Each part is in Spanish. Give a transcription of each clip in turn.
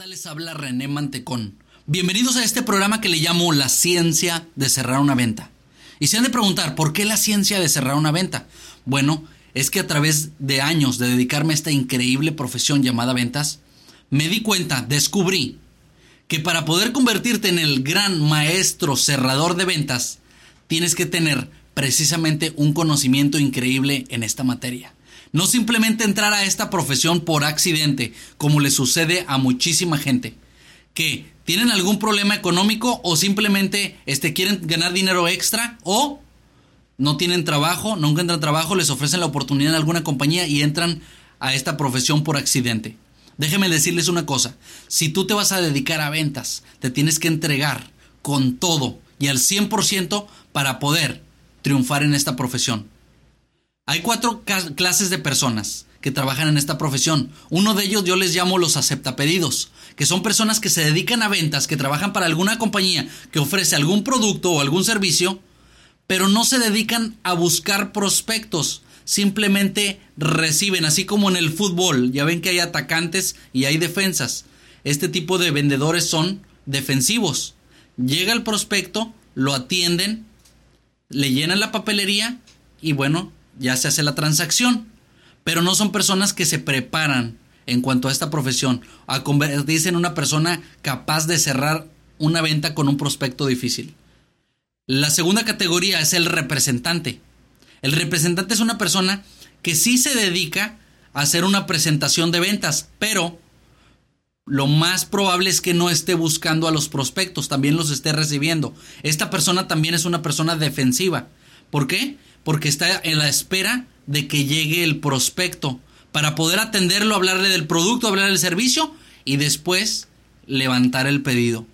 tal les habla René Mantecón? Bienvenidos a este programa que le llamo La ciencia de cerrar una venta. Y se han de preguntar, ¿por qué la ciencia de cerrar una venta? Bueno, es que a través de años de dedicarme a esta increíble profesión llamada ventas, me di cuenta, descubrí, que para poder convertirte en el gran maestro cerrador de ventas, tienes que tener precisamente un conocimiento increíble en esta materia. No simplemente entrar a esta profesión por accidente, como le sucede a muchísima gente, que tienen algún problema económico o simplemente este, quieren ganar dinero extra o no tienen trabajo, no encuentran trabajo, les ofrecen la oportunidad en alguna compañía y entran a esta profesión por accidente. Déjenme decirles una cosa, si tú te vas a dedicar a ventas, te tienes que entregar con todo y al 100% para poder triunfar en esta profesión. Hay cuatro clases de personas que trabajan en esta profesión. Uno de ellos yo les llamo los aceptapedidos, que son personas que se dedican a ventas, que trabajan para alguna compañía que ofrece algún producto o algún servicio, pero no se dedican a buscar prospectos, simplemente reciben, así como en el fútbol, ya ven que hay atacantes y hay defensas. Este tipo de vendedores son defensivos. Llega el prospecto, lo atienden, le llenan la papelería y bueno, ya se hace la transacción. Pero no son personas que se preparan en cuanto a esta profesión, a convertirse en una persona capaz de cerrar una venta con un prospecto difícil. La segunda categoría es el representante. El representante es una persona que sí se dedica a hacer una presentación de ventas, pero lo más probable es que no esté buscando a los prospectos, también los esté recibiendo. Esta persona también es una persona defensiva. ¿Por qué? Porque está en la espera de que llegue el prospecto para poder atenderlo, hablarle del producto, hablarle del servicio y después levantar el pedido.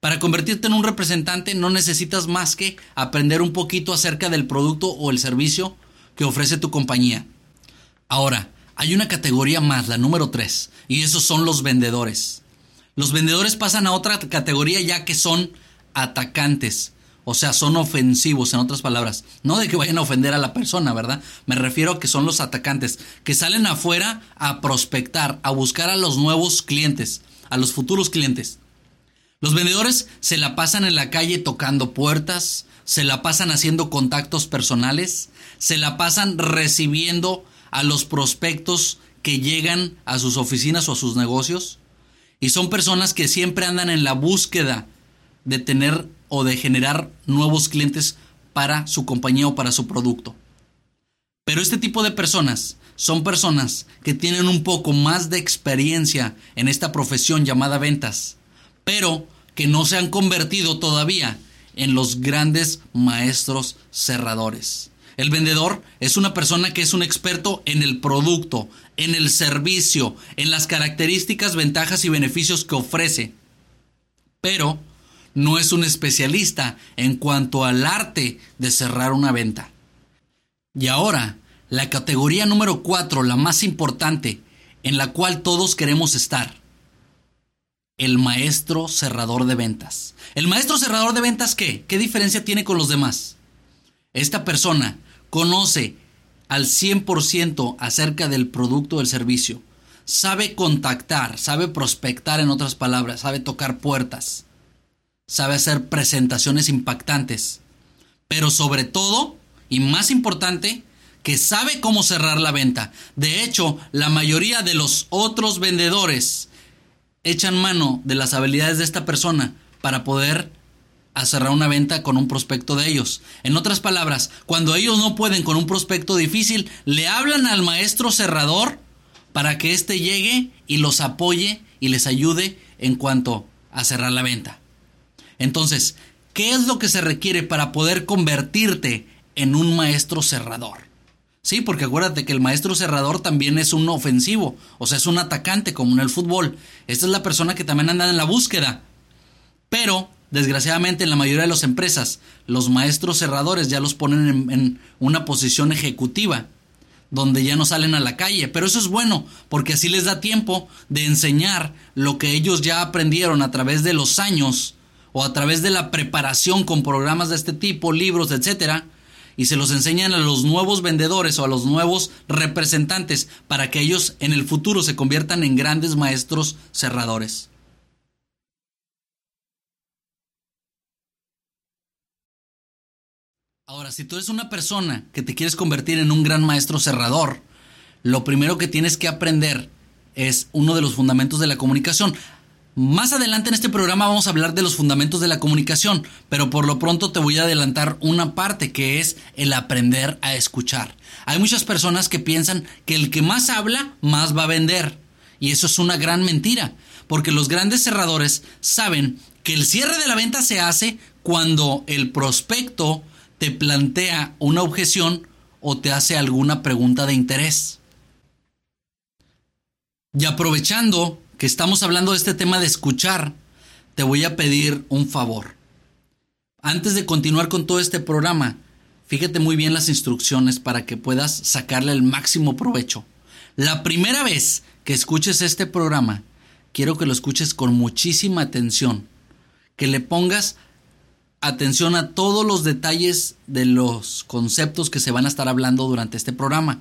Para convertirte en un representante no necesitas más que aprender un poquito acerca del producto o el servicio que ofrece tu compañía. Ahora, hay una categoría más, la número 3, y esos son los vendedores. Los vendedores pasan a otra categoría ya que son atacantes. O sea, son ofensivos, en otras palabras. No de que vayan a ofender a la persona, ¿verdad? Me refiero a que son los atacantes, que salen afuera a prospectar, a buscar a los nuevos clientes, a los futuros clientes. Los vendedores se la pasan en la calle tocando puertas, se la pasan haciendo contactos personales, se la pasan recibiendo a los prospectos que llegan a sus oficinas o a sus negocios. Y son personas que siempre andan en la búsqueda de tener o de generar nuevos clientes para su compañía o para su producto. Pero este tipo de personas son personas que tienen un poco más de experiencia en esta profesión llamada ventas, pero que no se han convertido todavía en los grandes maestros cerradores. El vendedor es una persona que es un experto en el producto, en el servicio, en las características, ventajas y beneficios que ofrece. Pero no es un especialista en cuanto al arte de cerrar una venta. Y ahora, la categoría número 4, la más importante, en la cual todos queremos estar. El maestro cerrador de ventas. ¿El maestro cerrador de ventas qué? ¿Qué diferencia tiene con los demás? Esta persona conoce al 100% acerca del producto o del servicio. Sabe contactar, sabe prospectar en otras palabras, sabe tocar puertas sabe hacer presentaciones impactantes, pero sobre todo, y más importante, que sabe cómo cerrar la venta. De hecho, la mayoría de los otros vendedores echan mano de las habilidades de esta persona para poder cerrar una venta con un prospecto de ellos. En otras palabras, cuando ellos no pueden con un prospecto difícil, le hablan al maestro cerrador para que éste llegue y los apoye y les ayude en cuanto a cerrar la venta. Entonces, ¿qué es lo que se requiere para poder convertirte en un maestro cerrador? Sí, porque acuérdate que el maestro cerrador también es un ofensivo, o sea, es un atacante como en el fútbol. Esta es la persona que también anda en la búsqueda. Pero, desgraciadamente, en la mayoría de las empresas, los maestros cerradores ya los ponen en, en una posición ejecutiva donde ya no salen a la calle. Pero eso es bueno, porque así les da tiempo de enseñar lo que ellos ya aprendieron a través de los años o a través de la preparación con programas de este tipo, libros, etcétera, y se los enseñan a los nuevos vendedores o a los nuevos representantes para que ellos en el futuro se conviertan en grandes maestros cerradores. Ahora, si tú eres una persona que te quieres convertir en un gran maestro cerrador, lo primero que tienes que aprender es uno de los fundamentos de la comunicación. Más adelante en este programa vamos a hablar de los fundamentos de la comunicación, pero por lo pronto te voy a adelantar una parte que es el aprender a escuchar. Hay muchas personas que piensan que el que más habla, más va a vender. Y eso es una gran mentira, porque los grandes cerradores saben que el cierre de la venta se hace cuando el prospecto te plantea una objeción o te hace alguna pregunta de interés. Y aprovechando que estamos hablando de este tema de escuchar, te voy a pedir un favor. Antes de continuar con todo este programa, fíjate muy bien las instrucciones para que puedas sacarle el máximo provecho. La primera vez que escuches este programa, quiero que lo escuches con muchísima atención, que le pongas atención a todos los detalles de los conceptos que se van a estar hablando durante este programa.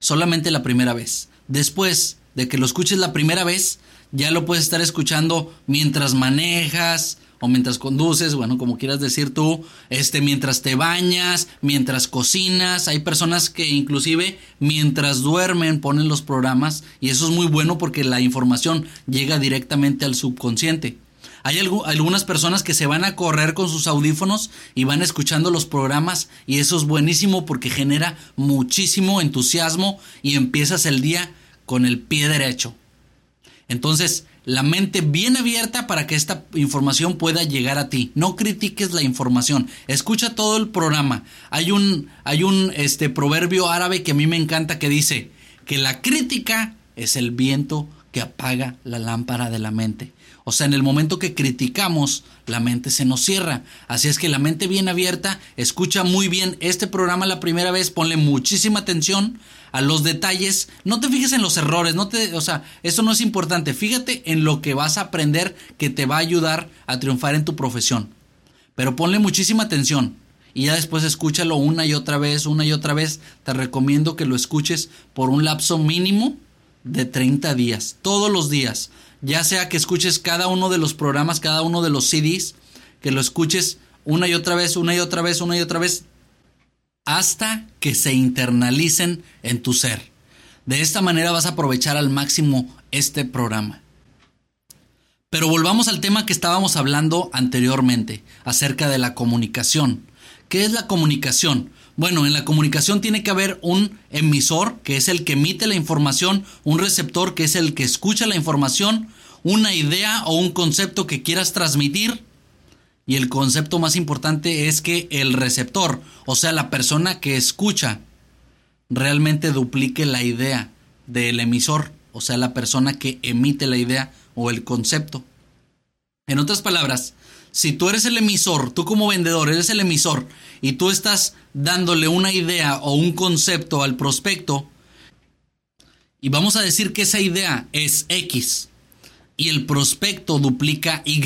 Solamente la primera vez. Después de que lo escuches la primera vez, ya lo puedes estar escuchando mientras manejas o mientras conduces, bueno, como quieras decir tú, este mientras te bañas, mientras cocinas, hay personas que inclusive mientras duermen ponen los programas y eso es muy bueno porque la información llega directamente al subconsciente. Hay algunas personas que se van a correr con sus audífonos y van escuchando los programas y eso es buenísimo porque genera muchísimo entusiasmo y empiezas el día con el pie derecho. Entonces, la mente bien abierta para que esta información pueda llegar a ti. No critiques la información. Escucha todo el programa. Hay un, hay un este, proverbio árabe que a mí me encanta que dice que la crítica es el viento que apaga la lámpara de la mente. O sea, en el momento que criticamos, la mente se nos cierra. Así es que la mente bien abierta, escucha muy bien este programa la primera vez, ponle muchísima atención a los detalles. No te fijes en los errores, no te, o sea, eso no es importante. Fíjate en lo que vas a aprender que te va a ayudar a triunfar en tu profesión. Pero ponle muchísima atención y ya después escúchalo una y otra vez, una y otra vez. Te recomiendo que lo escuches por un lapso mínimo de 30 días, todos los días ya sea que escuches cada uno de los programas, cada uno de los CDs, que lo escuches una y otra vez, una y otra vez, una y otra vez, hasta que se internalicen en tu ser. De esta manera vas a aprovechar al máximo este programa. Pero volvamos al tema que estábamos hablando anteriormente, acerca de la comunicación. ¿Qué es la comunicación? Bueno, en la comunicación tiene que haber un emisor, que es el que emite la información, un receptor, que es el que escucha la información, una idea o un concepto que quieras transmitir. Y el concepto más importante es que el receptor, o sea, la persona que escucha, realmente duplique la idea del emisor, o sea, la persona que emite la idea o el concepto. En otras palabras, si tú eres el emisor, tú como vendedor eres el emisor y tú estás dándole una idea o un concepto al prospecto y vamos a decir que esa idea es X y el prospecto duplica Y,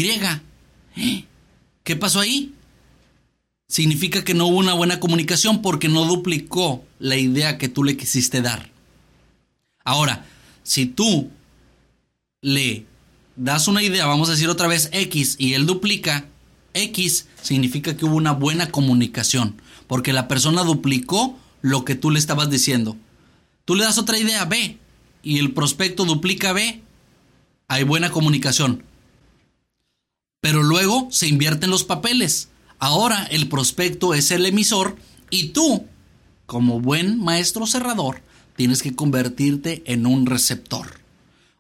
¿qué pasó ahí? Significa que no hubo una buena comunicación porque no duplicó la idea que tú le quisiste dar. Ahora, si tú le das una idea, vamos a decir otra vez X, y él duplica, X significa que hubo una buena comunicación, porque la persona duplicó lo que tú le estabas diciendo. Tú le das otra idea B y el prospecto duplica B, hay buena comunicación. Pero luego se invierten los papeles. Ahora el prospecto es el emisor y tú, como buen maestro cerrador, tienes que convertirte en un receptor.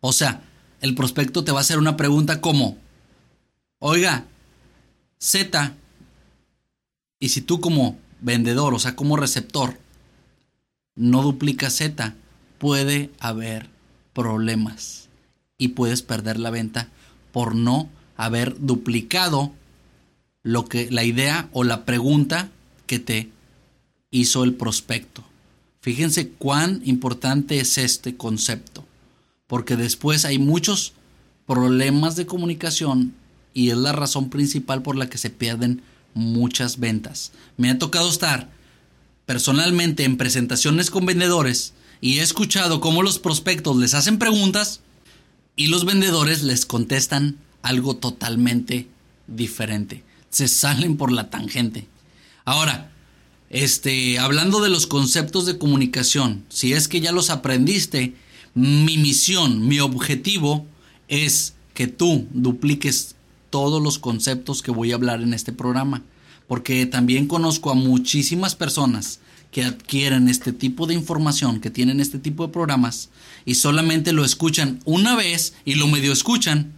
O sea, el prospecto te va a hacer una pregunta como, oiga, Z, y si tú como vendedor, o sea, como receptor, no duplicas Z, puede haber problemas y puedes perder la venta por no haber duplicado lo que la idea o la pregunta que te hizo el prospecto. Fíjense cuán importante es este concepto porque después hay muchos problemas de comunicación y es la razón principal por la que se pierden muchas ventas. Me ha tocado estar personalmente en presentaciones con vendedores y he escuchado cómo los prospectos les hacen preguntas y los vendedores les contestan algo totalmente diferente. Se salen por la tangente. Ahora, este, hablando de los conceptos de comunicación, si es que ya los aprendiste, mi misión, mi objetivo es que tú dupliques todos los conceptos que voy a hablar en este programa, porque también conozco a muchísimas personas que adquieren este tipo de información, que tienen este tipo de programas y solamente lo escuchan una vez y lo medio escuchan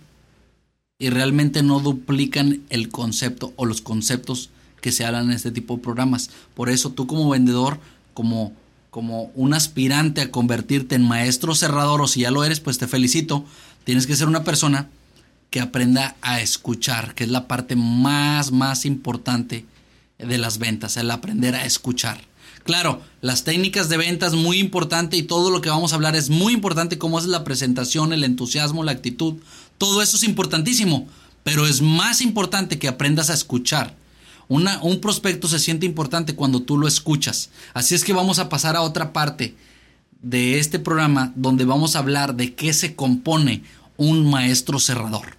y realmente no duplican el concepto o los conceptos que se hablan en este tipo de programas. Por eso tú como vendedor, como, como un aspirante a convertirte en maestro cerrador o si ya lo eres, pues te felicito. Tienes que ser una persona que aprenda a escuchar, que es la parte más, más importante de las ventas, el aprender a escuchar. Claro, las técnicas de ventas muy importante y todo lo que vamos a hablar es muy importante, como es la presentación, el entusiasmo, la actitud, todo eso es importantísimo, pero es más importante que aprendas a escuchar. un prospecto se siente importante cuando tú lo escuchas. Así es que vamos a pasar a otra parte de este programa donde vamos a hablar de qué se compone un maestro cerrador.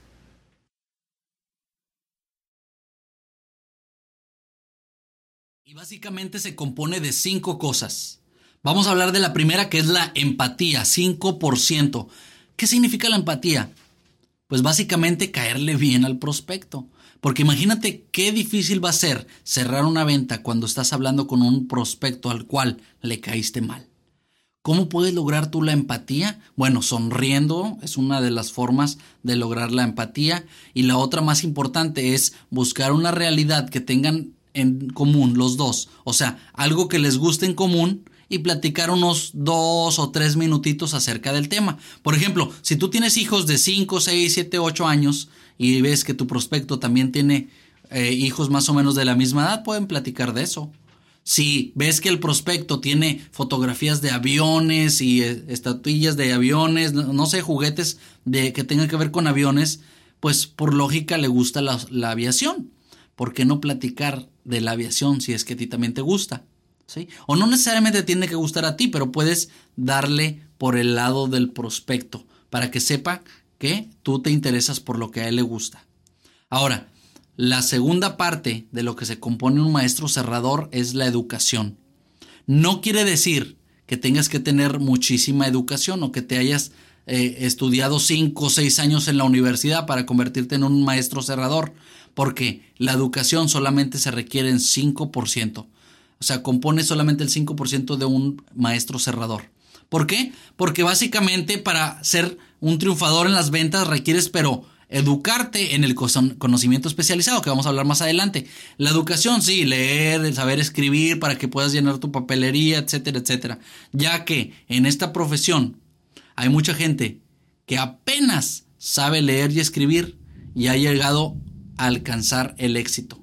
Y básicamente se compone de cinco cosas. Vamos a hablar de la primera que es la empatía, 5%. ¿Qué significa la empatía? Pues básicamente caerle bien al prospecto. Porque imagínate qué difícil va a ser cerrar una venta cuando estás hablando con un prospecto al cual le caíste mal. ¿Cómo puedes lograr tú la empatía? Bueno, sonriendo es una de las formas de lograr la empatía y la otra más importante es buscar una realidad que tengan en común los dos, o sea, algo que les guste en común y platicar unos dos o tres minutitos acerca del tema. Por ejemplo, si tú tienes hijos de 5, 6, 7, 8 años y ves que tu prospecto también tiene eh, hijos más o menos de la misma edad, pueden platicar de eso. Si ves que el prospecto tiene fotografías de aviones y eh, estatuillas de aviones, no, sé, juguetes de, que tengan que ver con aviones, pues por lógica le gusta la, la aviación. ¿Por qué no platicar de la aviación si es que a ti también te gusta. O no necesariamente tiene que gustar a ti, pero puedes darle por el lado del prospecto para que sepa que tú te interesas por lo que a él le gusta. Ahora, la segunda parte de lo que se compone un maestro cerrador es la educación. No quiere decir que tengas que tener muchísima educación o que te hayas eh, estudiado cinco o seis años en la universidad para convertirte en un maestro cerrador porque la educación solamente se requiere en 5%. O sea, compone solamente el 5% de un maestro cerrador. ¿Por qué? Porque básicamente para ser un triunfador en las ventas requieres, pero educarte en el conocimiento especializado, que vamos a hablar más adelante. La educación, sí, leer, saber escribir para que puedas llenar tu papelería, etcétera, etcétera. Ya que en esta profesión hay mucha gente que apenas sabe leer y escribir y ha llegado alcanzar el éxito.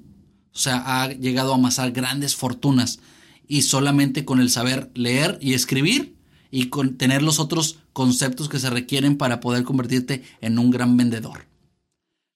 O sea, ha llegado a amasar grandes fortunas y solamente con el saber leer y escribir y con tener los otros conceptos que se requieren para poder convertirte en un gran vendedor.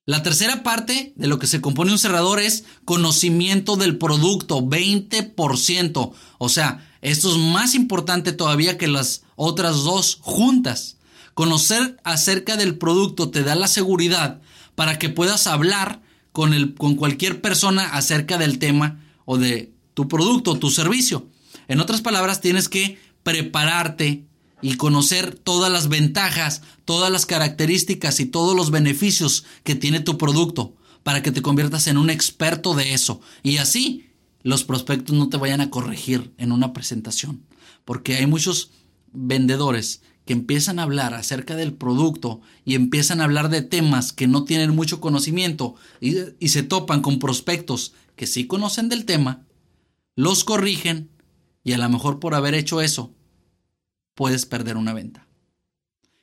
La tercera parte de lo que se compone un cerrador es conocimiento del producto, 20%. O sea, esto es más importante todavía que las otras dos juntas. Conocer acerca del producto te da la seguridad para que puedas hablar con, el, con cualquier persona acerca del tema o de tu producto o tu servicio. En otras palabras, tienes que prepararte y conocer todas las ventajas, todas las características y todos los beneficios que tiene tu producto para que te conviertas en un experto de eso. Y así los prospectos no te vayan a corregir en una presentación. Porque hay muchos vendedores que empiezan a hablar acerca del producto y empiezan a hablar de temas que no tienen mucho conocimiento y, se topan con prospectos que sí conocen del tema, los corrigen y a lo mejor por haber hecho eso puedes perder una venta.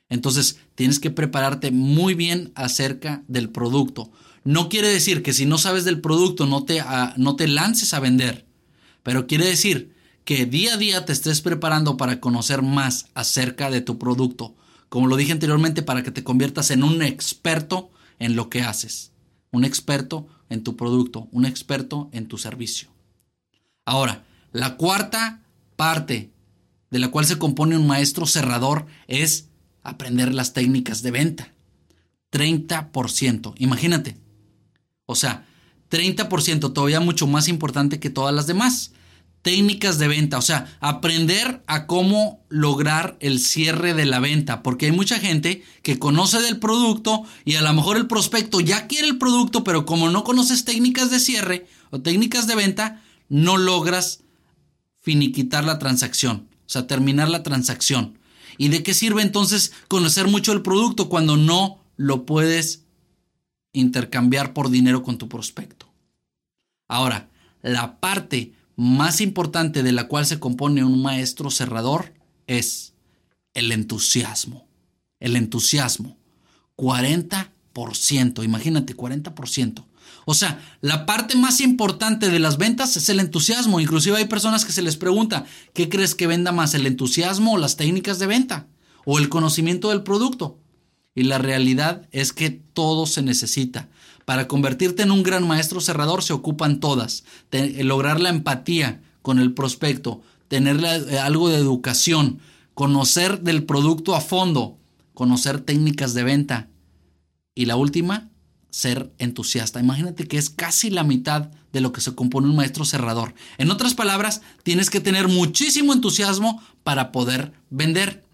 Entonces tienes que prepararte muy bien acerca del producto. No quiere decir que si no sabes del producto no te, ah, no te lances a vender, pero quiere decir que día a día te estés preparando para conocer más acerca de tu producto. Como lo dije anteriormente, para que te conviertas en un experto en lo que haces. Un experto en tu producto, un experto en tu servicio. Ahora, La cuarta parte de la cual se compone un maestro cerrador es aprender las técnicas de venta. 30%. Imagínate. O sea, 30% todavía mucho más importante que todas las demás. Técnicas de venta, o sea, aprender a cómo lograr el cierre de la venta, porque hay mucha gente que conoce del producto y a lo mejor el prospecto ya quiere el producto, pero como no conoces técnicas de cierre o técnicas de venta, no logras finiquitar la transacción, o sea, terminar la transacción. ¿Y de qué sirve entonces conocer mucho el producto cuando no lo puedes intercambiar por dinero con tu prospecto? Ahora, la parte más importante de la cual se compone un maestro cerrador es el entusiasmo. El entusiasmo. 40%, imagínate, 40%. O sea, la parte más importante de las ventas es el entusiasmo. Inclusive hay personas que se les pregunta, ¿qué crees que venda más, el entusiasmo o las técnicas de venta? ¿O el conocimiento del producto? Y la realidad es que todo se necesita. Para convertirte en un gran maestro cerrador se ocupan todas. lograr la empatía con el prospecto, tener eh, algo de educación, conocer del producto a fondo, conocer técnicas de venta. Y la última, ser entusiasta. Imagínate que es casi la mitad de lo que se compone un maestro cerrador. En otras palabras, tienes que tener muchísimo entusiasmo para poder vender.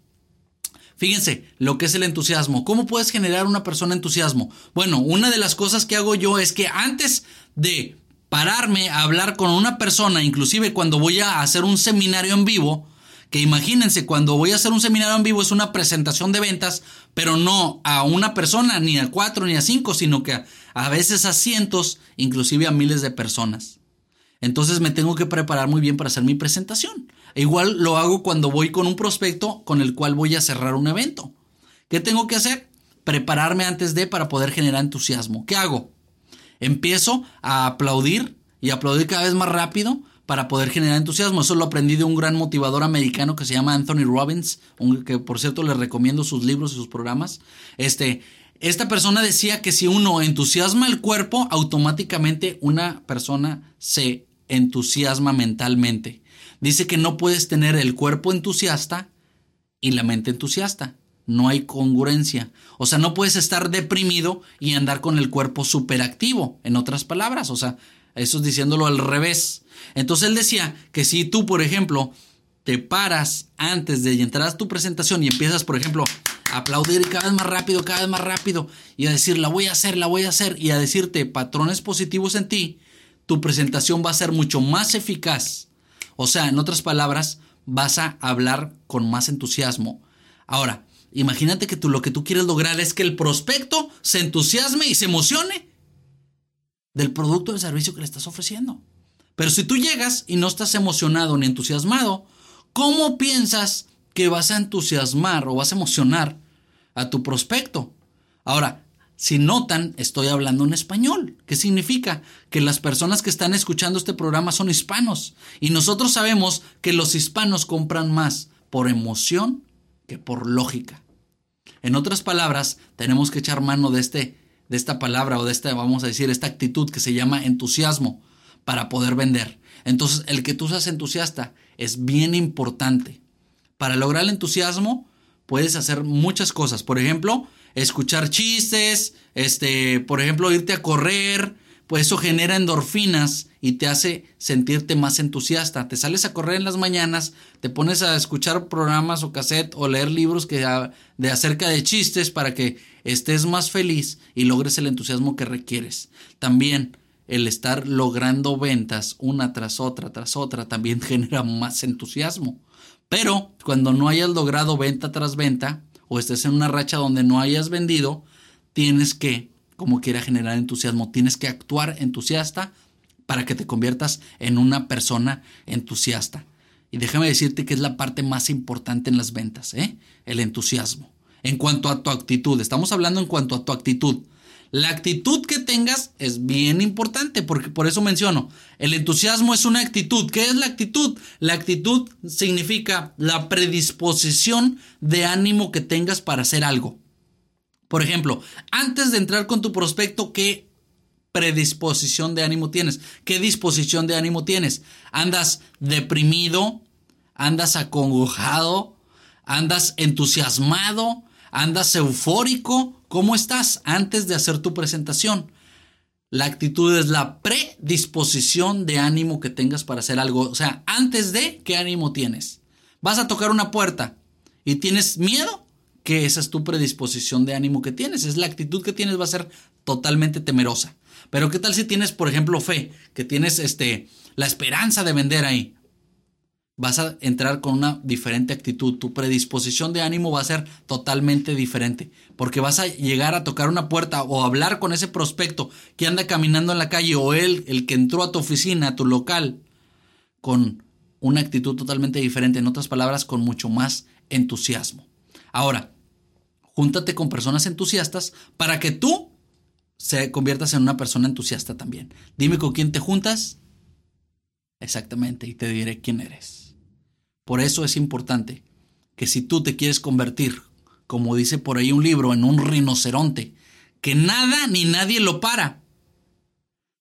Fíjense lo que es el entusiasmo. ¿Cómo puedes generar una persona entusiasmo? Bueno, una de las cosas que hago yo es que antes de pararme a hablar con una persona, inclusive cuando voy a hacer un seminario en vivo, que imagínense, cuando voy a hacer un seminario en vivo es una presentación de ventas, pero no a una persona, ni a cuatro, ni a cinco, sino que a, veces a cientos, inclusive a miles de personas. Entonces me tengo que preparar muy bien para hacer mi presentación. E igual lo hago cuando voy con un prospecto con el cual voy a cerrar un evento. ¿Qué tengo que hacer? Prepararme antes de para poder generar entusiasmo. ¿Qué hago? Empiezo a aplaudir y aplaudir cada vez más rápido para poder generar entusiasmo. Eso lo aprendí de un gran motivador americano que se llama Anthony Robbins, que por cierto le recomiendo sus libros y sus programas. Este, esta persona decía que si uno entusiasma el cuerpo, automáticamente una persona se entusiasma mentalmente. Dice que no puedes tener el cuerpo entusiasta y la mente entusiasta. No hay congruencia. O sea, no puedes estar deprimido y andar con el cuerpo superactivo. En otras palabras, o sea, eso es diciéndolo al revés. Entonces él decía que si tú, por ejemplo, te paras antes de entrar a tu presentación y empiezas, por ejemplo, a aplaudir cada vez más rápido, cada vez más rápido, y a decir, la voy a hacer, la voy a hacer, y a decirte patrones positivos en ti, tu presentación va a ser mucho más eficaz. O sea, en otras palabras, vas a hablar con más entusiasmo. Ahora, imagínate que tú lo que tú quieres lograr es que el prospecto se entusiasme y se emocione del producto o del servicio que le estás ofreciendo. Pero si tú llegas y no estás emocionado ni entusiasmado, ¿cómo piensas que vas a entusiasmar o vas a emocionar a tu prospecto? Ahora, si notan, estoy hablando en español. ¿Qué significa? Que las personas que están escuchando este programa son hispanos. Y nosotros sabemos que los hispanos compran más por emoción que por lógica. En otras palabras, tenemos que echar mano de este de esta palabra o de esta, vamos a decir, esta actitud que se llama entusiasmo para poder vender. Entonces, el que tú seas entusiasta es bien importante. Para lograr el entusiasmo, puedes hacer muchas cosas. Por ejemplo, escuchar chistes, este, por ejemplo, irte a correr, pues eso genera endorfinas y te hace sentirte más entusiasta. Te sales a correr en las mañanas, te pones a escuchar programas o cassette o leer libros que de acerca de chistes para que estés más feliz y logres el entusiasmo que requieres. También el estar logrando ventas una tras otra tras otra también genera más entusiasmo. Pero cuando no hayas logrado venta tras venta o estés en una racha donde no hayas vendido, tienes que como quiera generar entusiasmo. Tienes que actuar entusiasta para que te conviertas en una persona entusiasta. Y déjame decirte que es la parte más importante en las ventas, ¿eh? el entusiasmo. En cuanto a tu actitud, estamos hablando en cuanto a tu actitud. La actitud que tengas es bien importante, porque por eso menciono, el entusiasmo es una actitud. ¿Qué es la actitud? La actitud significa la predisposición de ánimo que tengas para hacer algo. Por ejemplo, antes de entrar con tu prospecto, ¿qué predisposición de ánimo tienes? ¿Qué disposición de ánimo tienes? ¿Andas deprimido? ¿Andas acongojado? ¿Andas entusiasmado? ¿Andas eufórico? ¿Cómo estás antes de hacer tu presentación? La actitud es la predisposición de ánimo que tengas para hacer algo. O sea, antes de, ¿qué ánimo tienes? Vas a tocar una puerta y tienes miedo, que esa es tu predisposición de ánimo que tienes. Es la actitud que tienes, va a ser totalmente temerosa. Pero ¿qué tal si tienes, por ejemplo, fe? Que tienes este, la esperanza de vender ahí vas a entrar con una diferente actitud. Tu predisposición de ánimo va a ser totalmente diferente. Porque vas a llegar a tocar una puerta o hablar con ese prospecto que anda caminando en la calle o él, el que entró a tu oficina, a tu local, con una actitud totalmente diferente. En otras palabras, con mucho más entusiasmo. Ahora, júntate con personas entusiastas para que tú se conviertas en una persona entusiasta también. Dime con quién te juntas. Exactamente, y te diré quién eres. Por eso es importante que si tú te quieres convertir, como dice por ahí un libro, en un rinoceronte, que nada ni nadie lo para,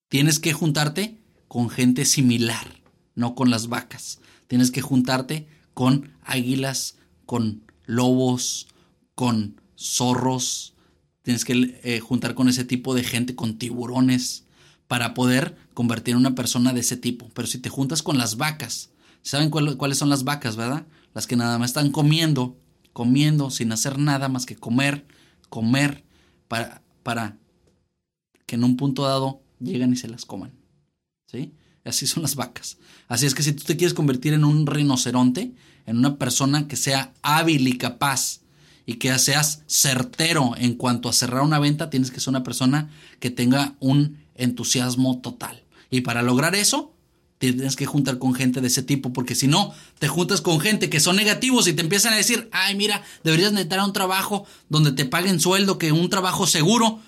tienes que juntarte con gente similar, no con las vacas. Tienes que juntarte con águilas, con lobos, con zorros. Tienes que eh, juntar con ese tipo de gente, con tiburones, para poder convertir en una persona de ese tipo. Pero si te juntas con las vacas, ¿Saben cuáles son las vacas, verdad? Las que nada más están comiendo, comiendo sin hacer nada más que comer, comer, para, para que en un punto dado lleguen y se las coman. ¿Sí? Así son las vacas. Así es que si tú te quieres convertir en un rinoceronte, en una persona que sea hábil y capaz y que seas certero en cuanto a cerrar una venta, tienes que ser una persona que tenga un entusiasmo total. Y para lograr eso, tienes que juntar con gente de ese tipo, porque si no, te juntas con gente que son negativos y te empiezan a decir, ay, mira, deberías necesitar un trabajo donde te paguen sueldo, que un trabajo seguro.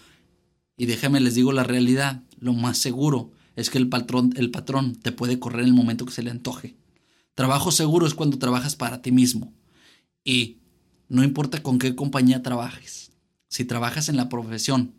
Y déjame les digo la realidad, lo más seguro es que el patrón, el patrón te puede correr en el momento que se le antoje. Trabajo seguro es cuando trabajas para ti mismo. Y no importa con qué compañía trabajes, si trabajas en la profesión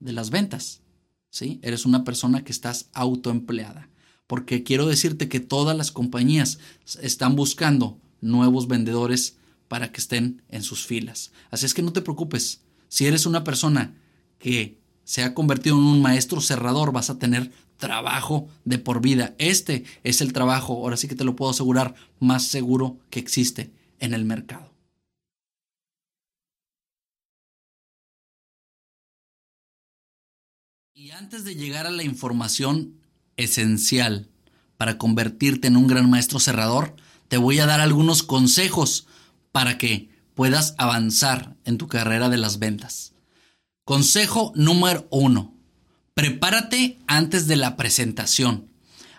de las ventas, ¿sí? Eres una persona que estás autoempleada porque quiero decirte que todas las compañías están buscando nuevos vendedores para que estén en sus filas. Así es que no te preocupes. Si eres una persona que se ha convertido en un maestro cerrador, vas a tener trabajo de por vida. Este es el trabajo, ahora sí que te lo puedo asegurar, más seguro que existe en el mercado. Y antes de llegar a la información esencial para convertirte en un gran maestro cerrador, te voy a dar algunos consejos para que puedas avanzar en tu carrera de las ventas. Consejo número uno. Prepárate antes de la presentación.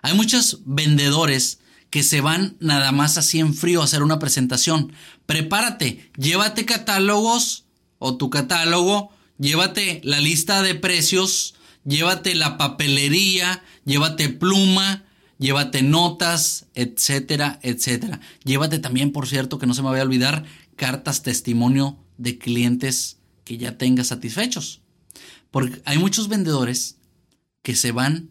Hay muchos vendedores que se van nada más así en frío a hacer una presentación. Prepárate, llévate catálogos o tu catálogo, llévate la lista de precios, llévate la papelería, llévate pluma, llévate notas, etcétera, etcétera. Llévate también, por cierto, que no se me vaya a olvidar, cartas testimonio de clientes que ya tengas satisfechos. Porque hay muchos vendedores que se van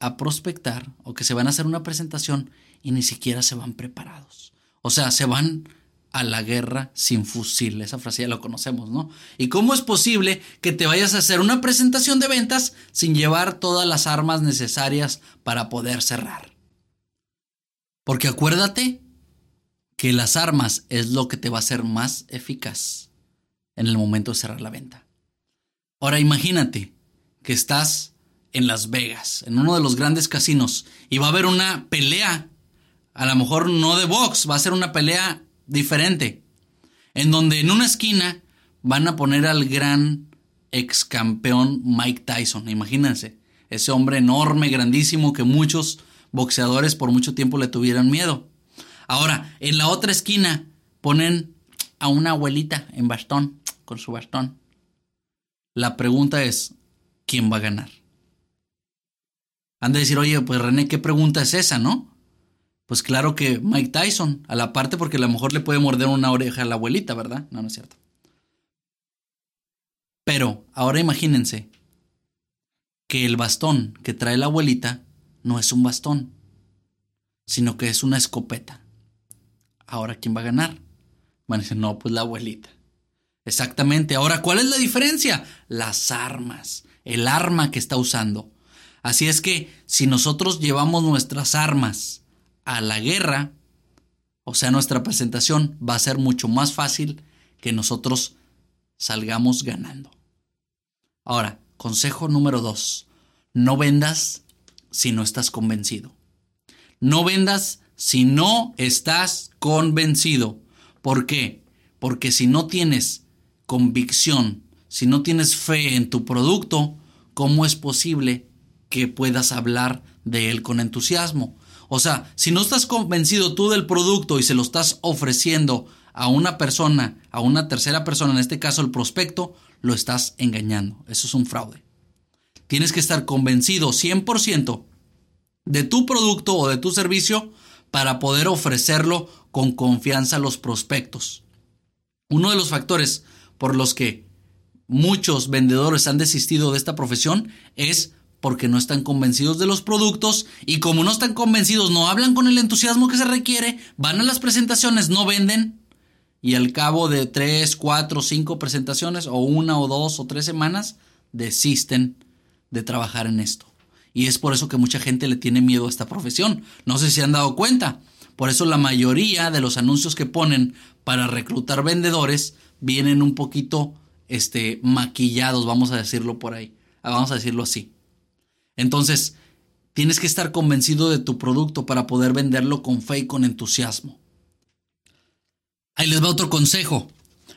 a prospectar o que se van a hacer una presentación y ni siquiera se van preparados. O sea, se van a la guerra sin fusil. Esa frase ya lo conocemos, ¿no? ¿Y cómo es posible que te vayas a hacer una presentación de ventas sin llevar todas las armas necesarias para poder cerrar? Porque acuérdate que las armas es lo que te va a hacer más eficaz en el momento de cerrar la venta. Ahora imagínate que estás en Las Vegas, en uno de los grandes casinos, y va a haber una pelea, a lo mejor no de box, va a ser una pelea diferente, en donde en una esquina van a poner al gran ex campeón Mike Tyson, imagínense, ese hombre enorme, grandísimo que muchos boxeadores por mucho tiempo le tuvieron miedo. Ahora, en la otra esquina ponen a una abuelita en bastón, con su bastón. La pregunta es, ¿quién va a ganar? Han de decir, oye, pues René, ¿qué pregunta es esa, no? Pues claro que Mike Tyson, a la parte porque a lo mejor le puede morder una oreja a la abuelita, ¿verdad? No, no es cierto. Pero ahora imagínense que el bastón que trae la abuelita no es un bastón, sino que es una escopeta. Ahora, ¿quién va a ganar? Van a decir, no, pues la abuelita. Exactamente. Ahora, ¿cuál es la diferencia? Las armas, el arma que está usando. Así es que si nosotros llevamos nuestras armas a la guerra, o sea, nuestra presentación va a ser mucho más fácil que nosotros salgamos ganando. Ahora, consejo número dos. No vendas si no estás convencido. No vendas si no estás convencido. ¿Por qué? Porque si no tienes convicción, si no tienes fe en tu producto, ¿cómo es posible que puedas hablar de él con entusiasmo? O sea, si no estás convencido tú del producto y se lo estás ofreciendo a una persona, a una tercera persona, en este caso el prospecto, lo estás engañando. Eso es un fraude. Tienes que estar convencido 100% de tu producto o de tu servicio para poder ofrecerlo con confianza a los prospectos. Uno de los factores por los que muchos vendedores han desistido de esta profesión es porque no están convencidos de los productos y como no están convencidos, no hablan con el entusiasmo que se requiere, van a las presentaciones, no venden y al cabo de tres, cuatro, cinco presentaciones o una o dos o tres semanas desisten de trabajar en esto. Y es por eso que mucha gente le tiene miedo a esta profesión. No sé si han dado cuenta. Por eso la mayoría de los anuncios que ponen para reclutar vendedores vienen un poquito este, maquillados, vamos a decirlo por ahí. Vamos a decirlo así. Entonces, tienes que estar convencido de tu producto para poder venderlo con fe y con entusiasmo. Ahí les va otro consejo.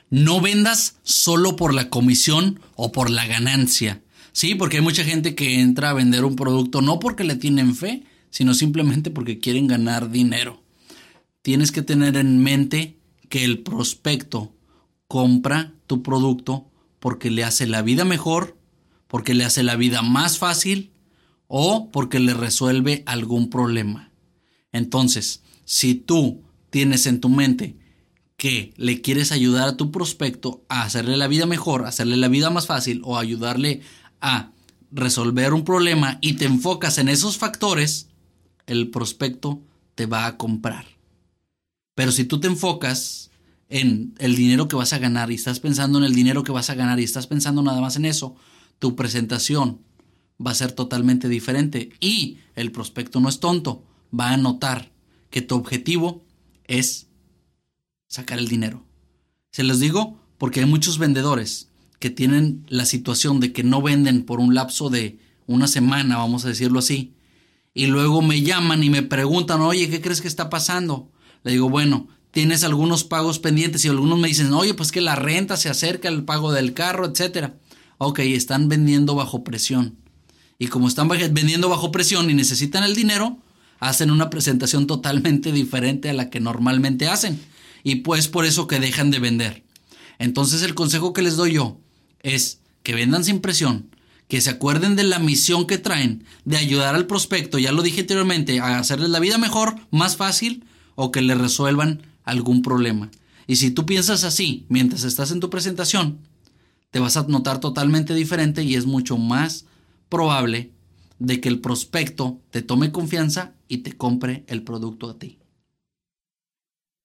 No vendas solo por la comisión o por la ganancia. Sí, porque hay mucha gente que entra a vender un producto no porque le tienen fe, sino simplemente porque quieren ganar dinero. Tienes que tener en mente que el prospecto compra tu producto porque le hace la vida mejor, porque le hace la vida más fácil o porque le resuelve algún problema. Entonces, si tú tienes en tu mente que le quieres ayudar a tu prospecto a hacerle la vida mejor, hacerle la vida más fácil o ayudarle a resolver un problema y te enfocas en esos factores, el prospecto te va a comprar. Pero si tú te enfocas en el dinero que vas a ganar y estás pensando en el dinero que vas a ganar y estás pensando nada más en eso, tu presentación va a ser totalmente diferente y el prospecto no es tonto, va a notar que tu objetivo es sacar el dinero. Se los digo porque hay muchos vendedores que tienen la situación de que no venden por un lapso de una semana, vamos a decirlo así, y luego me llaman y me preguntan, oye, ¿qué crees que está pasando? Le digo, bueno, tienes algunos pagos pendientes y algunos me dicen, oye, pues que la renta se acerca, el pago del carro, etcétera. Ok, están vendiendo bajo presión y como están vendiendo bajo presión y necesitan el dinero, hacen una presentación totalmente diferente a la que normalmente hacen. Y pues por eso que dejan de vender. Entonces el consejo que les doy yo es que vendan sin presión, que se acuerden de la misión que traen, de ayudar al prospecto, ya lo dije anteriormente, a hacerles la vida mejor, más fácil, o que le resuelvan algún problema. Y si tú piensas así mientras estás en tu presentación, te vas a notar totalmente diferente y es mucho más probable de que el prospecto te tome confianza y te compre el producto a ti.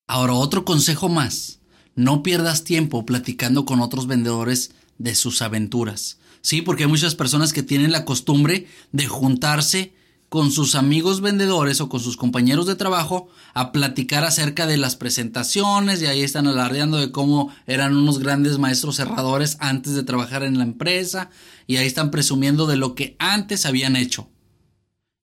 Ahora, otro consejo más. No pierdas tiempo platicando con otros vendedores de sus aventuras. Sí, porque hay muchas personas que tienen la costumbre de juntarse con sus amigos vendedores o con sus compañeros de trabajo a platicar acerca de las presentaciones y ahí están alardeando de cómo eran unos grandes maestros cerradores antes de trabajar en la empresa y ahí están presumiendo de lo que antes habían hecho.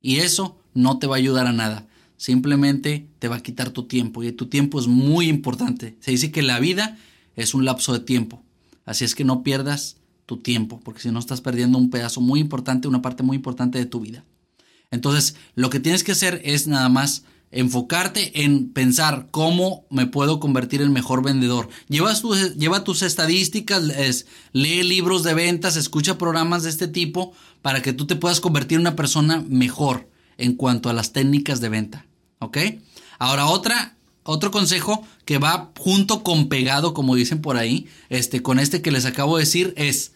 Y eso no te va a ayudar a nada, simplemente te va a quitar tu tiempo y tu tiempo es muy importante. Se dice que la vida es un lapso de tiempo, así es que no pierdas tu tiempo, porque si no estás perdiendo un pedazo muy importante, una parte muy importante de tu vida. Entonces, lo que tienes que hacer es nada más enfocarte en pensar cómo me puedo convertir en mejor vendedor. Lleva, tus estadísticas, lee libros de ventas, escucha programas de este tipo para que tú te puedas convertir en una persona mejor en cuanto a las técnicas de venta. ¿Ok? Ahora otra, otro consejo que va junto con pegado, como dicen por ahí, este, con este que les acabo de decir, es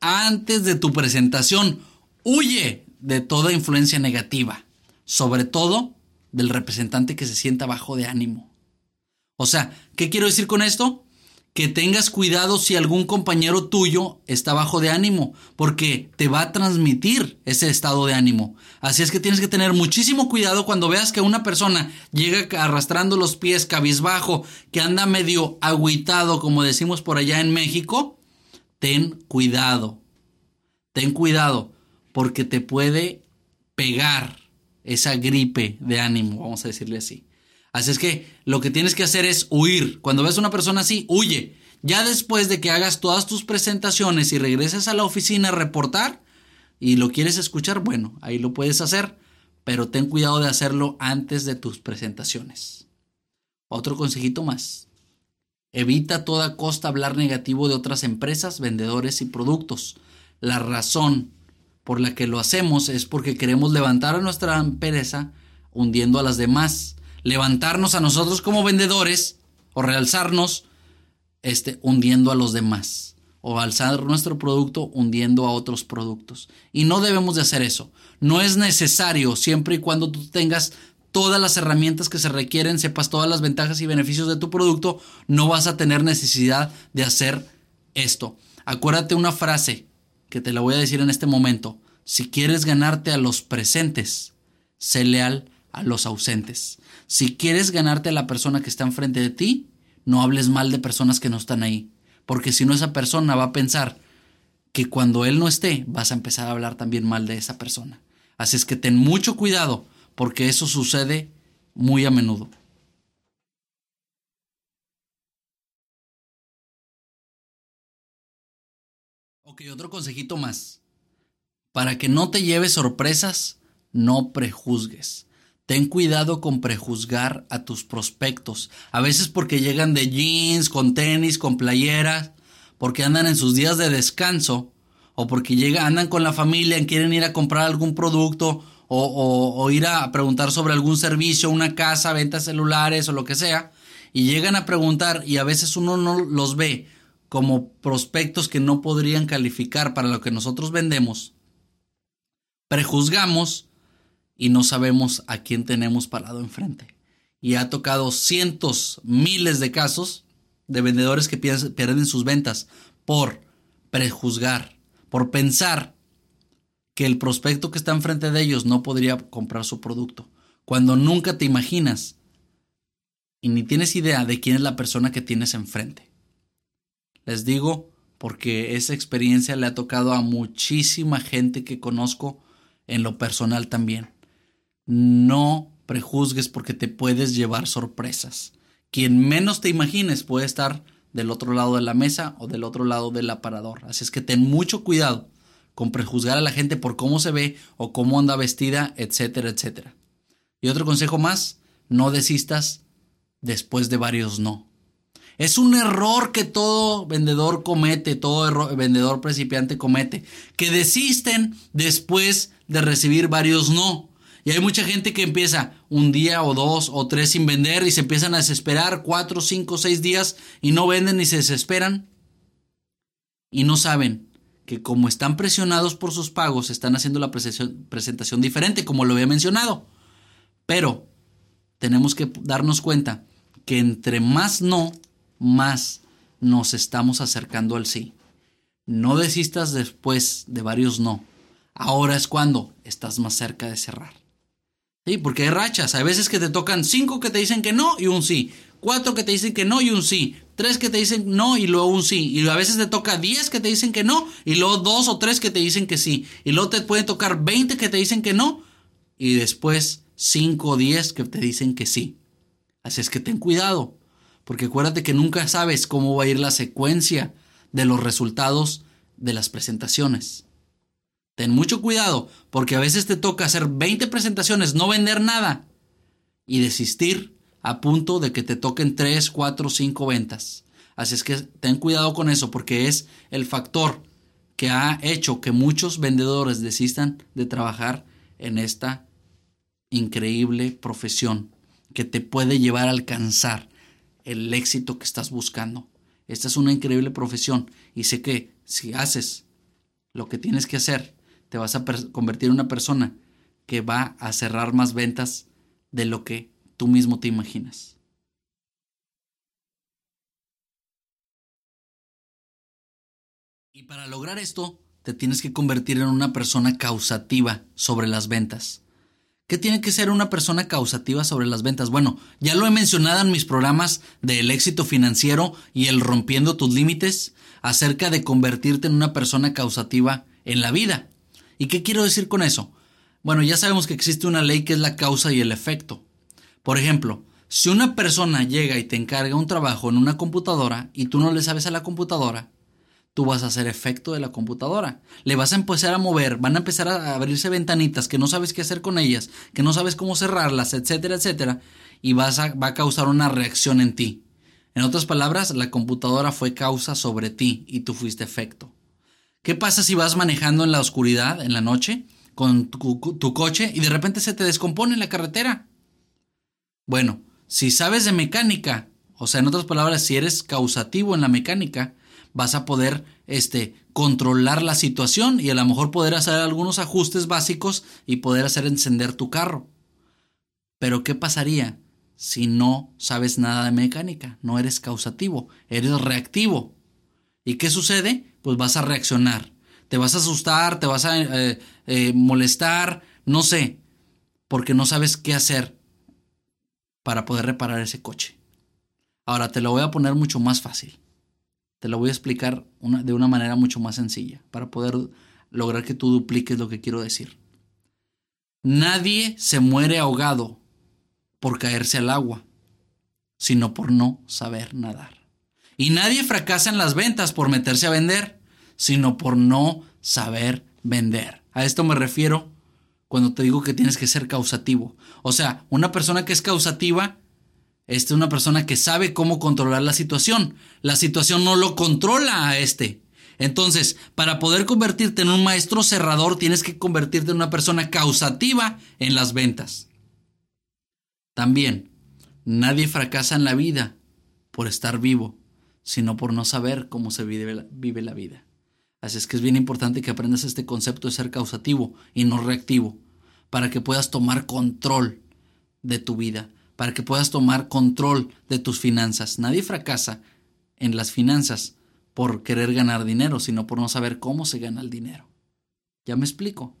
antes de tu presentación, Huye de toda influencia negativa, sobre todo del representante que se sienta bajo de ánimo. O sea, ¿qué quiero decir con esto? Que tengas cuidado si algún compañero tuyo está bajo de ánimo, porque te va a transmitir ese estado de ánimo. Así es que tienes que tener muchísimo cuidado cuando veas que una persona llega arrastrando los pies cabizbajo, que anda medio agüitado, como decimos por allá en México. Ten cuidado. Ten cuidado, porque te puede pegar esa gripe de ánimo, vamos a decirle así. Así es que lo que tienes que hacer es huir. Cuando ves a una persona así, huye. Ya después de que hagas todas tus presentaciones y regreses a la oficina a reportar y lo quieres escuchar, bueno, ahí lo puedes hacer, pero ten cuidado de hacerlo antes de tus presentaciones. Otro consejito más. Evita a toda costa hablar negativo de otras empresas, vendedores y productos. La razón por la que lo hacemos es porque queremos levantar a nuestra empresa hundiendo a las demás levantarnos a nosotros como vendedores o realzarnos este, hundiendo a los demás o alzar nuestro producto hundiendo a otros productos. Y no debemos de hacer eso. No es necesario siempre y cuando tú tengas todas las herramientas que se requieren, sepas todas las ventajas y beneficios de tu producto, no vas a tener necesidad de hacer esto. Acuérdate una frase que te la voy a decir en este momento. Si quieres ganarte a los presentes, sé leal a los ausentes. Si quieres ganarte a la persona que está enfrente de ti, no hables mal de personas que no están ahí, porque si no esa persona va a pensar que cuando él no esté, vas a empezar a hablar también mal de esa persona. Así es que ten mucho cuidado, porque eso sucede muy a menudo. Ok, otro consejito más. Para que no te lleves sorpresas, no prejuzgues. Ten cuidado con prejuzgar a tus prospectos. A veces porque llegan de jeans, con tenis, con playeras, porque andan en sus días de descanso, o porque llegan, andan con la familia y quieren ir a comprar algún producto, o, o ir a preguntar sobre algún servicio, una casa, ventas celulares o lo que sea, y llegan a preguntar y a veces uno no los ve como prospectos que no podrían calificar para lo que nosotros vendemos. Prejuzgamos y no sabemos a quién tenemos parado enfrente. Y ha tocado cientos, miles de casos de vendedores que pierden sus ventas por prejuzgar, por pensar que el prospecto que está enfrente de ellos no podría comprar su producto, cuando nunca te imaginas y ni tienes idea de quién es la persona que tienes enfrente. Les digo porque esa experiencia le ha tocado a muchísima gente que conozco en lo personal también. No prejuzgues porque te puedes llevar sorpresas. Quien menos te imagines puede estar del otro lado de la mesa o del otro lado del aparador. Así es que ten mucho cuidado con prejuzgar a la gente por cómo se ve o cómo anda vestida, etcétera, etcétera. Y otro consejo más, no desistas después de varios no. Es un error que todo vendedor comete, todo vendedor principiante comete, que desisten después de recibir varios no. Y hay mucha gente que empieza un día o dos o tres sin vender y se empiezan a desesperar cuatro, cinco, seis días y no venden y se desesperan. Y no saben que como están presionados por sus pagos, están haciendo la presentación diferente, como lo había mencionado. Pero tenemos que darnos cuenta que entre más no, más nos estamos acercando al sí. No desistas después de varios no. Ahora es cuando estás más cerca de cerrar. Sí, porque hay rachas. Hay veces que te tocan cinco que te dicen que no y un sí. Cuatro que te dicen que no y un sí. Tres que te dicen no y luego un sí. Y a veces te toca diez que te dicen que no y luego dos o tres que te dicen que sí. Y luego te pueden tocar veinte que te dicen que no y después cinco o diez que te dicen que sí. Así es que ten cuidado. Porque acuérdate que nunca sabes cómo va a ir la secuencia de los resultados de las presentaciones. Ten mucho cuidado, porque a veces te toca hacer 20 presentaciones, no vender nada y desistir a punto de que te toquen 3, 4, 5 ventas. Así es que ten cuidado con eso, porque es el factor que ha hecho que muchos vendedores desistan de trabajar en esta increíble profesión que te puede llevar a alcanzar el éxito que estás buscando. Esta es una increíble profesión y sé que si haces lo que tienes que hacer te vas a convertir en una persona que va a cerrar más ventas de lo que tú mismo te imaginas. Y para lograr esto, te tienes que convertir en una persona causativa sobre las ventas. ¿Qué tiene que ser una persona causativa sobre las ventas? Bueno, ya lo he mencionado en mis programas del éxito financiero y el rompiendo tus límites acerca de convertirte en una persona causativa en la vida. ¿Y qué quiero decir con eso? Bueno, ya sabemos que existe una ley que es la causa y el efecto. Por ejemplo, si una persona llega y te encarga un trabajo en una computadora y tú no le sabes a la computadora, tú vas a hacer efecto de la computadora. Le vas a empezar a mover, van a empezar a abrirse ventanitas que no sabes qué hacer con ellas, que no sabes cómo cerrarlas, etcétera, etcétera, y vas a, va a causar una reacción en ti. En otras palabras, la computadora fue causa sobre ti y tú fuiste efecto. ¿Qué pasa si vas manejando en la oscuridad, en la noche, con tu, tu coche y de repente se te descompone la carretera? Bueno, si sabes de mecánica, o sea, en otras palabras, si eres causativo en la mecánica, vas a poder este, controlar la situación y a lo mejor poder hacer algunos ajustes básicos y poder hacer encender tu carro. Pero ¿qué pasaría si no sabes nada de mecánica? No eres causativo, eres reactivo. ¿Y qué sucede? Pues vas a reaccionar. Te vas a asustar, te vas a eh, eh, molestar, no sé, porque no sabes qué hacer para poder reparar ese coche. Ahora te lo voy a poner mucho más fácil. Te lo voy a explicar de una manera mucho más sencilla para poder lograr que tú dupliques lo que quiero decir. Nadie se muere ahogado por caerse al agua, sino por no saber nadar. Y nadie fracasa en las ventas por meterse a vender, sino por no saber vender. A esto me refiero cuando te digo que tienes que ser causativo. O sea, una persona que es causativa esta es una persona que sabe cómo controlar la situación. La situación no lo controla a este. Entonces, para poder convertirte en un maestro cerrador, tienes que convertirte en una persona causativa en las ventas. También, nadie fracasa en la vida por estar vivo, sino por no saber cómo se vive la vida. Así es que es bien importante que aprendas este concepto de ser causativo y no reactivo, para que puedas tomar control de tu vida para que puedas tomar control de tus finanzas. Nadie fracasa en las finanzas por querer ganar dinero, sino por no saber cómo se gana el dinero. ¿Ya me explico?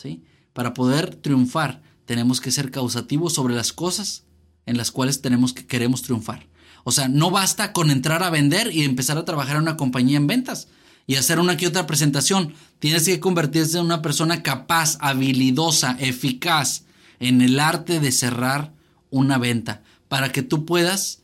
¿Sí? Para poder triunfar, tenemos que ser causativos sobre las cosas en las cuales tenemos que queremos triunfar. O sea, no basta con entrar a vender y empezar a trabajar en una compañía en ventas y hacer una que otra presentación. Tienes que convertirse en una persona capaz, habilidosa, eficaz en el arte de cerrar una venta para que tú puedas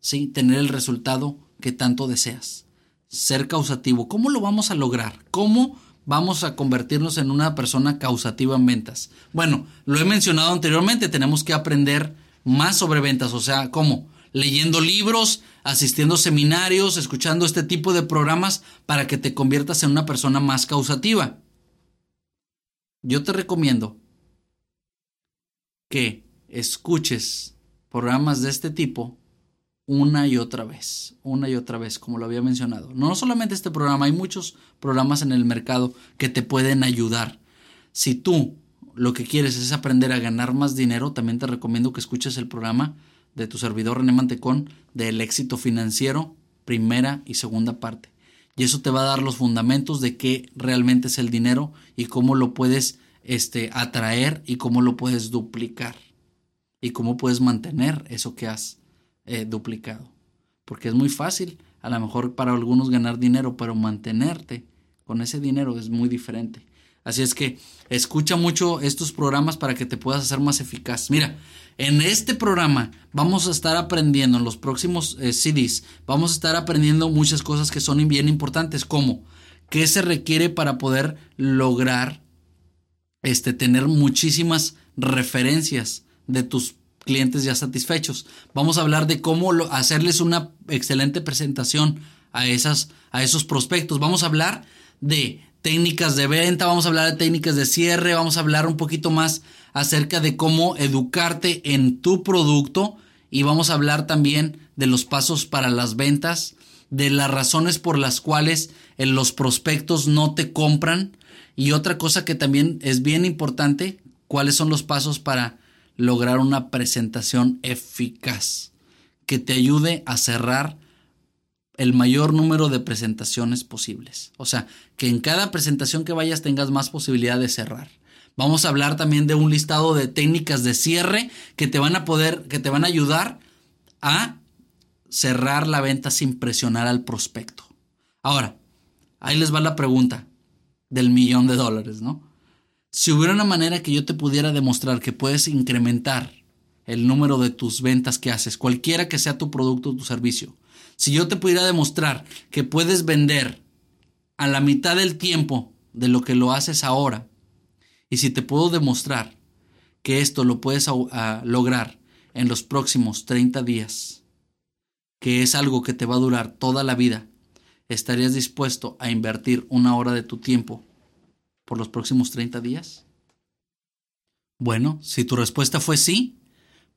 ¿sí? tener el resultado que tanto deseas. Ser causativo. ¿Cómo lo vamos a lograr? ¿Cómo vamos a convertirnos en una persona causativa en ventas? Bueno, lo he mencionado anteriormente, tenemos que aprender más sobre ventas, o sea, ¿cómo? Leyendo libros, asistiendo a seminarios, escuchando este tipo de programas para que te conviertas en una persona más causativa. Yo te recomiendo que escuches programas de este tipo una y otra vez, una y otra vez, como lo había mencionado. No solamente este programa, hay muchos programas en el mercado que te pueden ayudar. Si tú lo que quieres es aprender a ganar más dinero, también te recomiendo que escuches el programa de tu servidor René Mantecón del éxito financiero, primera y segunda parte. Y eso te va a dar los fundamentos de qué realmente es el dinero y cómo lo puedes este, atraer y cómo lo puedes duplicar y cómo puedes mantener eso que has eh, duplicado. Porque es muy fácil, a lo mejor para algunos ganar dinero, pero mantenerte con ese dinero es muy diferente. Así es que escucha mucho estos programas para que te puedas hacer más eficaz. Mira, en este programa vamos a estar aprendiendo en los próximos eh, CDs, vamos a estar aprendiendo muchas cosas que son bien importantes, como qué se requiere para poder lograr este, tener muchísimas referencias de tus clientes ya satisfechos. Vamos a hablar de cómo hacerles una excelente presentación a, esas, a esos prospectos. Vamos a hablar de técnicas de venta, vamos a hablar de técnicas de cierre, vamos a hablar un poquito más acerca de cómo educarte en tu producto y vamos a hablar también de los pasos para las ventas, de las razones por las cuales eh, los prospectos no te compran, Y otra cosa que también es bien importante, cuáles son los pasos para lograr una presentación eficaz que te ayude a cerrar el mayor número de presentaciones posibles. O sea, que en cada presentación que vayas tengas más posibilidad de cerrar. Vamos a hablar también de un listado de técnicas de cierre que te van a poder, que te van a ayudar a cerrar la venta sin presionar al prospecto. Ahora, ahí les va la pregunta del millón de dólares, ¿no? Si hubiera una manera que yo te pudiera demostrar que puedes incrementar el número de tus ventas que haces, cualquiera que sea tu producto o tu servicio, si yo te pudiera demostrar que puedes vender a la mitad del tiempo de lo que lo haces ahora, y si te puedo demostrar que esto lo puedes lograr en los próximos 30 días, que es algo que te va a durar toda la vida, ¿estarías dispuesto a invertir una hora de tu tiempo por los próximos 30 días? Bueno, si tu respuesta fue sí,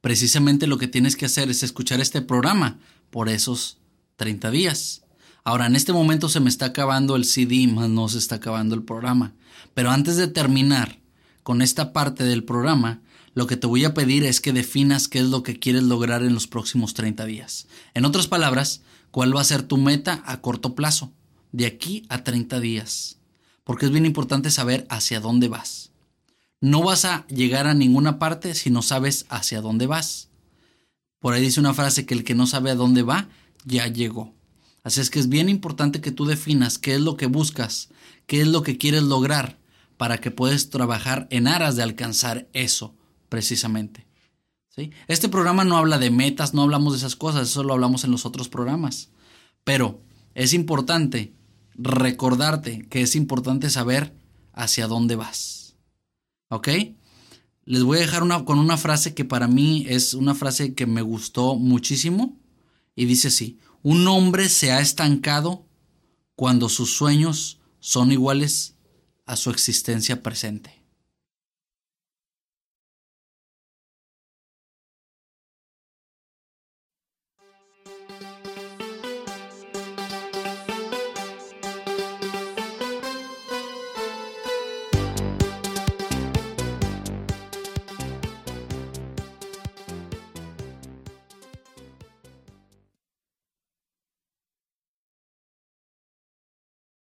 precisamente lo que tienes que hacer es escuchar este programa por esos 30 días. Ahora, en este momento se me está acabando el CD, más no se está acabando el programa. Pero antes de terminar con esta parte del programa, lo que te voy a pedir es que definas qué es lo que quieres lograr en los próximos 30 días. En otras palabras, cuál va a ser tu meta a corto plazo, de aquí a 30 días. Porque es bien importante saber hacia dónde vas. No vas a llegar a ninguna parte si no sabes hacia dónde vas. Por ahí dice una frase que el que no sabe a dónde va, ya llegó. Así es que es bien importante que tú definas qué es lo que buscas, qué es lo que quieres lograr, para que puedas trabajar en aras de alcanzar eso, precisamente. Este programa no habla de metas, no hablamos de esas cosas, eso lo hablamos en los otros programas. Pero es importante recordarte que es importante saber hacia dónde vas. ¿Ok? Les voy a dejar una, con una frase que para mí es una frase que me gustó muchísimo y dice así, un hombre se ha estancado cuando sus sueños son iguales a su existencia presente.